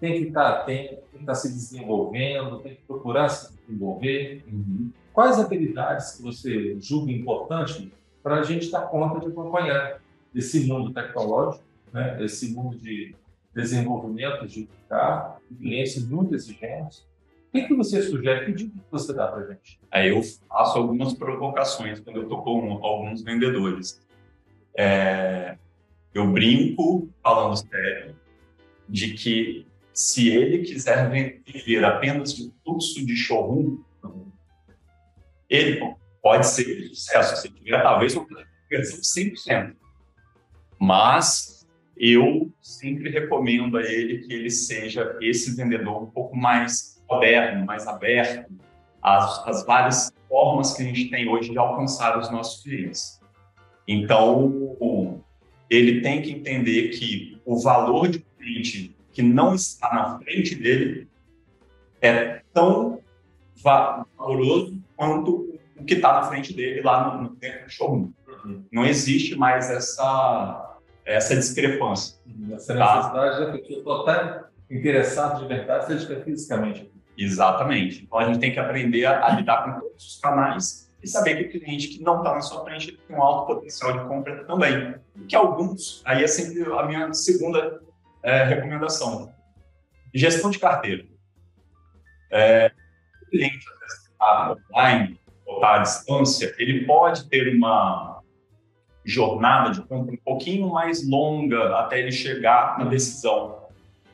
tem que estar atenta, tem que estar se desenvolvendo, tem que procurar se desenvolver? Uhum. Quais habilidades que você julga importante para a gente dar conta de acompanhar esse mundo tecnológico, né? esse mundo de desenvolvimento de carro, clientes muito exigentes. Que, que você sugere? Que dica você dá para a gente? Aí eu faço algumas provocações quando eu estou com alguns vendedores. É, eu brinco, falando sério, de que se ele quiser viver apenas de fluxo de showroom, ele pode ser sucesso. Se tiver, talvez, uma conversão 100%. Mas eu sempre recomendo a ele que ele seja esse vendedor um pouco mais moderno, mais aberto às, às várias formas que a gente tem hoje de alcançar os nossos clientes. Então, ele tem que entender que o valor de um cliente que não está na frente dele é tão valoroso quanto o que está na frente dele lá no, dentro do showroom. Uhum. Não existe mais essa, essa discrepância. Essa necessidade tá? da estar interessado de verdade, seja fisicamente. Exatamente. Então a gente tem que aprender a, a lidar com todos os canais e saber que o cliente que não está na sua frente tem um alto potencial de compra também. Que alguns, aí é sempre a minha segunda é, recomendação. Gestão de carteira. É, o cliente está online, ou está à distância, ele pode ter uma jornada de compra um pouquinho mais longa até ele chegar na decisão.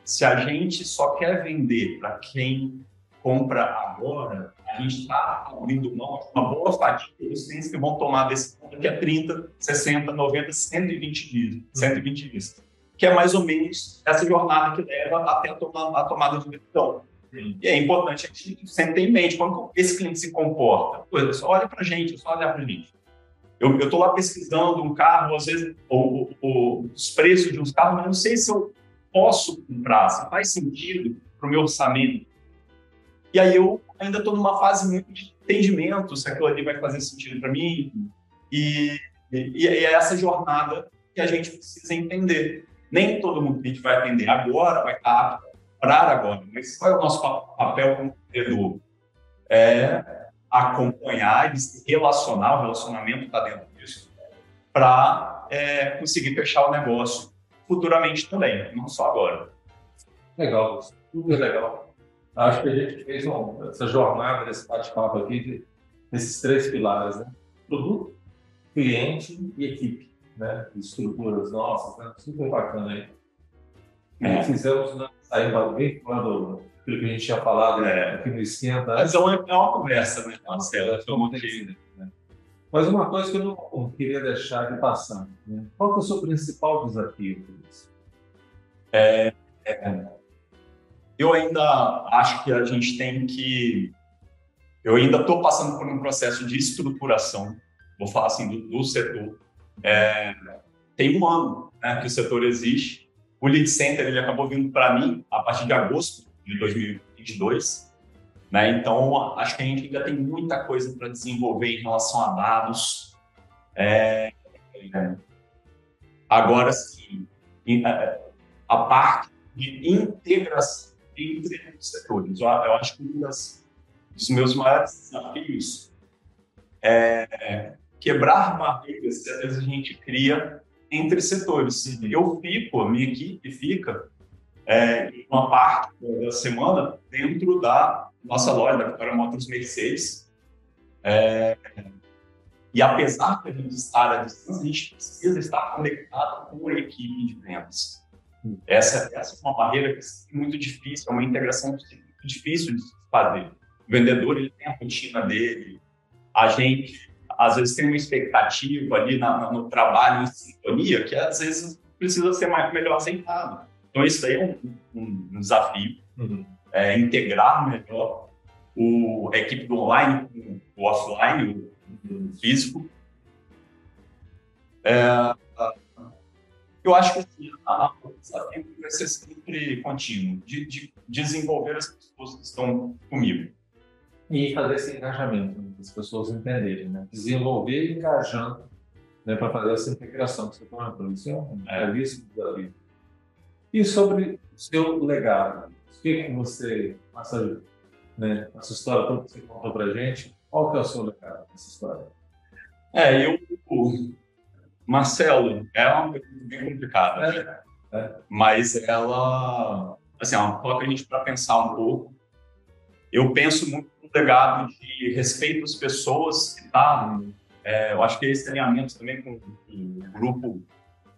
Se a gente só quer vender para quem compra agora, a gente está abrindo mão de uma boa fatia dos clientes que vão tomar decisão daqui a 30, 60, 90, 120 dias. 120 dias que é mais ou menos essa jornada que leva até a, toma, a tomada de decisão. E é importante a gente sempre ter em mente quando esse cliente se comporta. Pô, só olha para a gente, só olha para a gente. Eu estou lá pesquisando um carro, às vezes, ou, ou, os preços de uns carros, mas não sei se eu posso comprar, se faz sentido para o meu orçamento. E aí eu ainda estou numa fase muito de entendimento se aquilo ali vai fazer sentido para mim. E, e, e é essa jornada que a gente precisa entender. Nem todo mundo que vai atender agora vai estar apto a comprar agora, mas qual é o nosso papel como vendedor? É acompanhar e relacionar, o relacionamento está dentro disso, para é, conseguir fechar o negócio futuramente também, não só agora. Legal, super legal. Acho que a gente fez uma, essa jornada, desse bate-papo aqui, desses três pilares, né? Produto, cliente e equipe né, estruturas nossas, né, super bacana aí. É. Fizemos, né, sair bem quando aquilo que a gente tinha falado é. aqui no Esquenta. Mas é uma, é uma conversa, né, Marcelo? É, uma né? Mas uma coisa que eu não queria deixar de passar, né? qual é o seu principal desafio isso? É, é, eu ainda acho que a gente tem que. Eu ainda estou passando por um processo de estruturação, vou falar assim, do, do setor é, tem um ano né, que o setor existe. O Lead Center ele acabou vindo para mim a partir de agosto de 2022. Né? Então, acho que a gente ainda tem muita coisa para desenvolver em relação a dados. É, é, agora, sim, é, a parte de integração entre setores. Eu, eu acho que um das, dos meus maiores desafios é quebrar barreiras que às vezes a gente cria entre setores. Eu fico, a minha equipe fica é, uma parte da semana dentro da nossa loja, da Vitória Motors Mercedes. É, e apesar de a gente estar à distância, a gente precisa estar conectado com a equipe de vendas. Essa, essa é uma barreira que é muito difícil, é uma integração muito difícil de fazer. O vendedor ele tem a rotina dele, a gente às vezes tem uma expectativa ali na, no trabalho em sintonia que às vezes precisa ser mais, melhor aceitado. Então isso daí é um, um desafio, uhum. é, integrar melhor o, a equipe do online com o offline, o, o físico. É, eu acho que assim, a, o desafio vai ser sempre contínuo, de, de desenvolver as pessoas que estão comigo e fazer esse engajamento, né, as pessoas entenderem, né? desenvolver engajando né, para fazer essa integração que você comentou. Isso é um é. belíssimo desafio. E sobre o seu legado, o que, você, essa, né, essa história toda que você contou para a gente, qual que é o seu legado nessa história? É, eu. Marcelo, é uma pergunta bem complicada, é, é. mas ela. Assim, ela coloca a gente para pensar um pouco. Eu penso muito no legado de respeito às pessoas que tá. É, eu acho que esse alinhamento também com o grupo.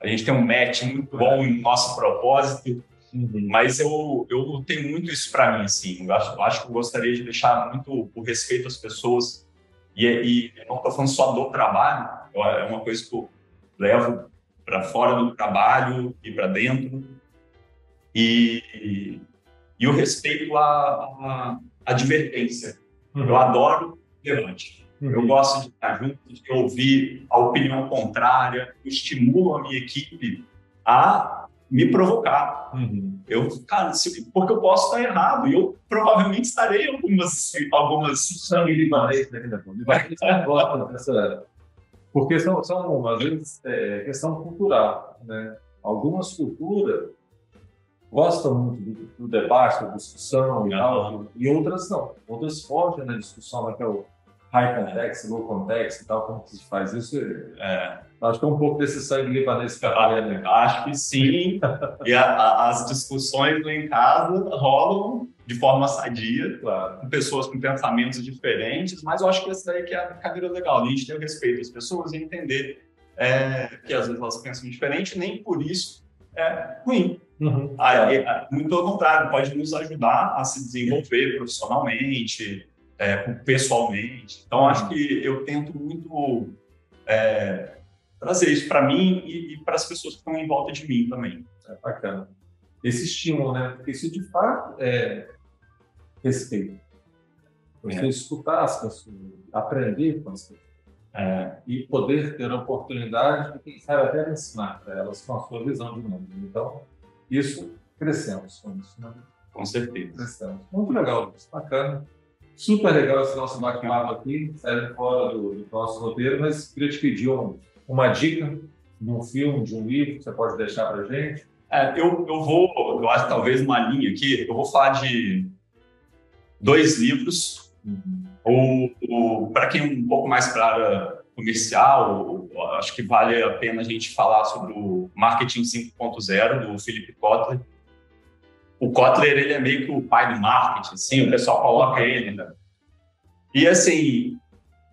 A gente tem um match muito bom em nosso propósito. Uhum. Mas eu, eu tenho muito isso para mim, assim. Eu acho, eu acho que eu gostaria de deixar muito o respeito às pessoas. E, e não estou falando só do trabalho, é uma coisa que eu levo para fora do trabalho e para dentro. E, e, o respeito à, à advertência. Uhum. Eu adoro debate. Uhum. Eu gosto de estar junto, de ouvir a opinião contrária, eu estimulo a minha equipe a me provocar. Uhum. Eu, cara, se, porque eu posso estar errado e eu provavelmente estarei em algumas algumas sangue libanês, né? Porque são, são às vezes é, questão cultural, né? Algumas culturas gostam muito do, do debate, da discussão e tal, e outras não. Outras fogem na discussão, naquela high context, low context e tal, como que se faz isso? É, acho que é um pouco desse sangue libanês que né? Acho que sim. e a, a, as discussões lá em casa rolam de forma sadia, claro. com pessoas com pensamentos diferentes, mas eu acho que essa daí que é a brincadeira legal, a gente ter o respeito às pessoas e entender é, que às vezes elas pensam diferente, nem por isso é ruim. Uhum. Aí, muito pelo contrário, pode nos ajudar a se desenvolver profissionalmente, é, pessoalmente. Então, acho que eu tento muito é, trazer isso para mim e, e para as pessoas que estão em volta de mim também. É bacana. Esse estímulo, né? Porque isso de fato é respeito. Você é. escutar as pessoas, aprender com as pessoas. É, e poder ter a oportunidade de, quem sabe, até ensinar para elas com a sua visão de mundo. Então, isso crescemos com isso, né? Com certeza. Crescemos. Muito legal. Bacana. Super legal esse nosso bate-papo aqui, saindo fora do, do, nosso roteiro, mas queria te pedir um, uma dica de um filme, de um livro que você pode deixar para gente. É, eu, eu vou, eu acho talvez uma linha aqui, eu vou falar de dois livros, ou, ou para quem é um pouco mais para comercial, acho que vale a pena a gente falar sobre o Marketing 5.0 do Philip Kotler, o Kotler ele é meio que o pai do marketing, assim, o pessoal coloca ele. Né? E assim,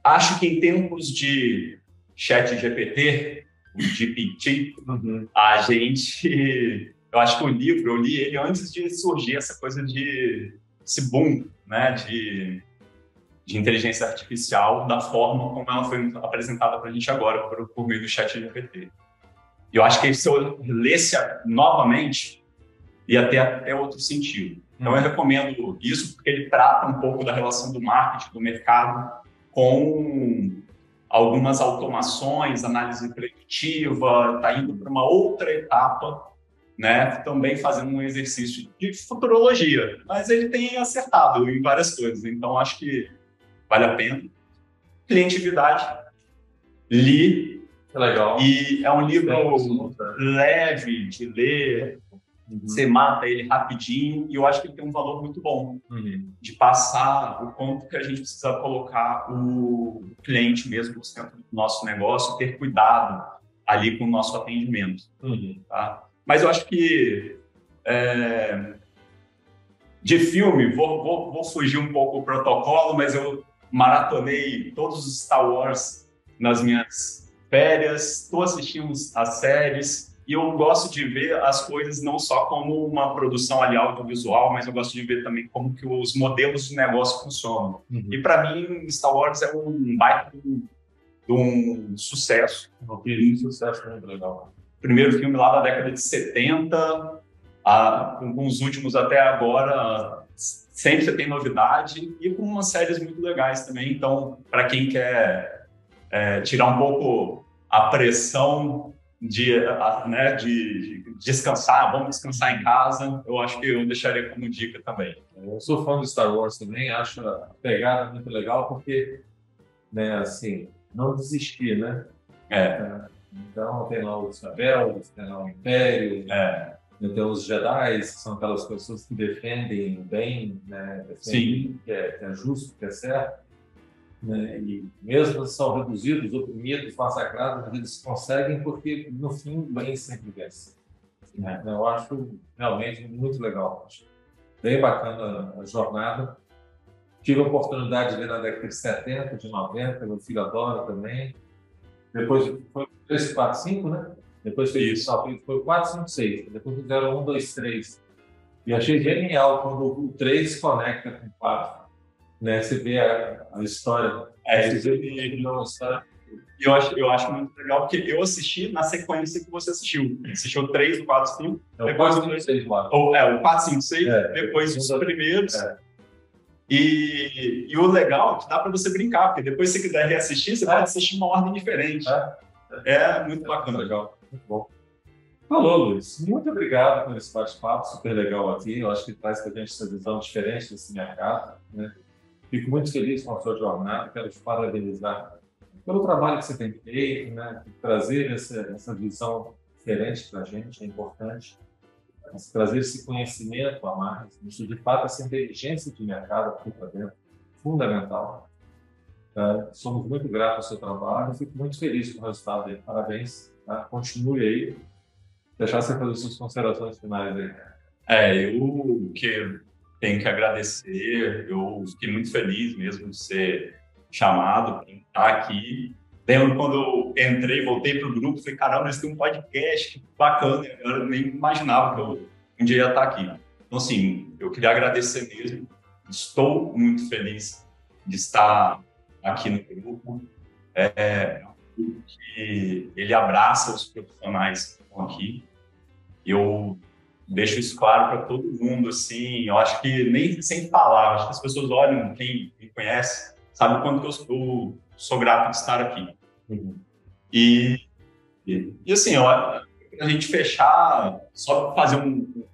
acho que em tempos de chat GPT, o GPT, uhum. a gente, eu acho que o livro, eu li ele antes de surgir essa coisa de esse boom, né, de, de inteligência artificial da forma como ela foi apresentada para a gente agora por, por meio do chat GPT. E eu acho que se eu lesse novamente, ia ter até outro sentido. Então, eu recomendo isso porque ele trata um pouco da relação do marketing, do mercado, com algumas automações, análise preditiva, está indo para uma outra etapa, né? Também fazendo um exercício de futurologia, mas ele tem acertado em várias coisas, então acho que vale a pena. Clientividade, li. Legal. E é um livro leve de ler, Uhum. Você mata ele rapidinho e eu acho que ele tem um valor muito bom uhum. de passar o quanto que a gente precisa colocar o cliente mesmo no centro do nosso negócio, ter cuidado ali com o nosso atendimento. Uhum. Tá? Mas eu acho que é, de filme, vou, vou, vou fugir um pouco do protocolo, mas eu maratonei todos os Star Wars nas minhas férias, estou assistindo as séries, e eu gosto de ver as coisas não só como uma produção ali audiovisual, mas eu gosto de ver também como que os modelos de negócio funcionam. Uhum. E para mim, Star Wars é um baita de um, sucesso. Um sucesso muito legal. Primeiro filme lá da década de 70, a, com os últimos até agora, sempre você tem novidade e com umas séries muito legais também. Então, para quem quer é, tirar um pouco a pressão de, né, de, descansar, vamos descansar em casa, eu acho que eu deixaria como dica também. Eu sou fã do Star Wars também, acho a pegada muito legal, porque, né, assim, não desistir, né? É. então, tem lá os rebeldes, tem lá o Império, é. tem os Jedi, que são aquelas pessoas que defendem o bem, né? Defendem Sim. Que é, que é justo, que é certo. Né? e mesmo são reduzidos, oprimidos, massacrados, eles conseguem porque, no fim, o bem sempre vence. Né? Eu acho realmente muito legal. Acho bem bacana a jornada. Tive a oportunidade de ver na década de 70, de 90, meu filho adora também. Depois foi 3, 4, 5, né? Depois fez Isso. foi 4, 5, 6. Depois fizeram 1, 2, 3. E achei genial quando o 3 se conecta com o 4. Né? Você vê a, a história. É, você vê a história eu acho, eu acho muito legal, porque eu assisti na sequência que você assistiu. Assistiu o 3, o 4, 5. É, o 4, 5, 6, lá. Ou, é, o 4, 5, 6, é, depois os primeiros. É. E, e, o legal é que dá para você brincar, porque depois se você quiser reassistir, você é. pode assistir uma ordem diferente. É, é muito bacana. Legal, muito bom. Falou, Luiz. Muito obrigado por esse bate-papo super legal aqui. Eu acho que traz para a gente essa visão diferente desse mercado. Né? Fico muito feliz com a sua jornada. Quero te parabenizar pelo trabalho que você tem feito, né? trazer essa, essa visão diferente para a gente é importante, trazer esse conhecimento a mais, isso de fato, essa inteligência de mercado aqui para dentro, fundamental. Tá? Somos muito gratos ao seu trabalho, fico muito feliz com o resultado aí. Parabéns, tá? continue aí. Deixar você fazer suas considerações finais aí. É, eu que tenho que agradecer, eu fiquei muito feliz mesmo de ser chamado para estar aqui. Lembro quando eu entrei, voltei para o grupo, falei, caramba, eles têm um podcast, bacana, eu nem imaginava que eu um dia ia estar aqui. Então, assim, eu queria agradecer mesmo, estou muito feliz de estar aqui no grupo, é, que ele abraça os profissionais que estão aqui. Eu deixo isso claro para todo mundo, assim, eu acho que nem sem falar, acho que as pessoas olham, quem me conhece, sabe o quanto que eu sou, sou grato de estar aqui. Uhum. E, e, e, assim, ó, a gente fechar, só fazer um,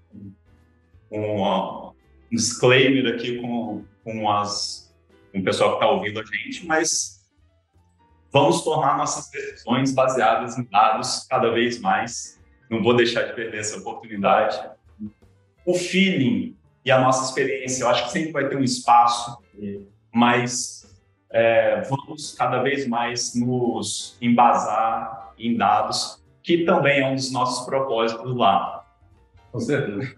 um, um, disclaimer aqui com, com, as, com o pessoal que está ouvindo a gente, mas vamos tornar nossas decisões baseadas em dados cada vez mais. Não vou deixar de perder essa oportunidade. O feeling e a nossa experiência, eu acho que sempre vai ter um espaço, mas é, vamos cada vez mais nos embasar em dados, que também é um dos nossos propósitos lá. Com certeza.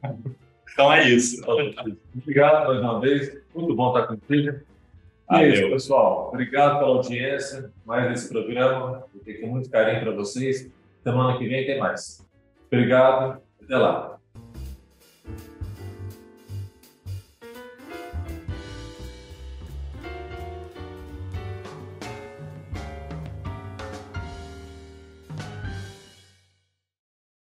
Então é isso. Obrigado mais uma vez. Muito bom estar contigo. E é isso, pessoal. Obrigado pela audiência. Mais esse programa. Eu tenho muito carinho para vocês. Semana que vem tem mais. Obrigado. Até lá.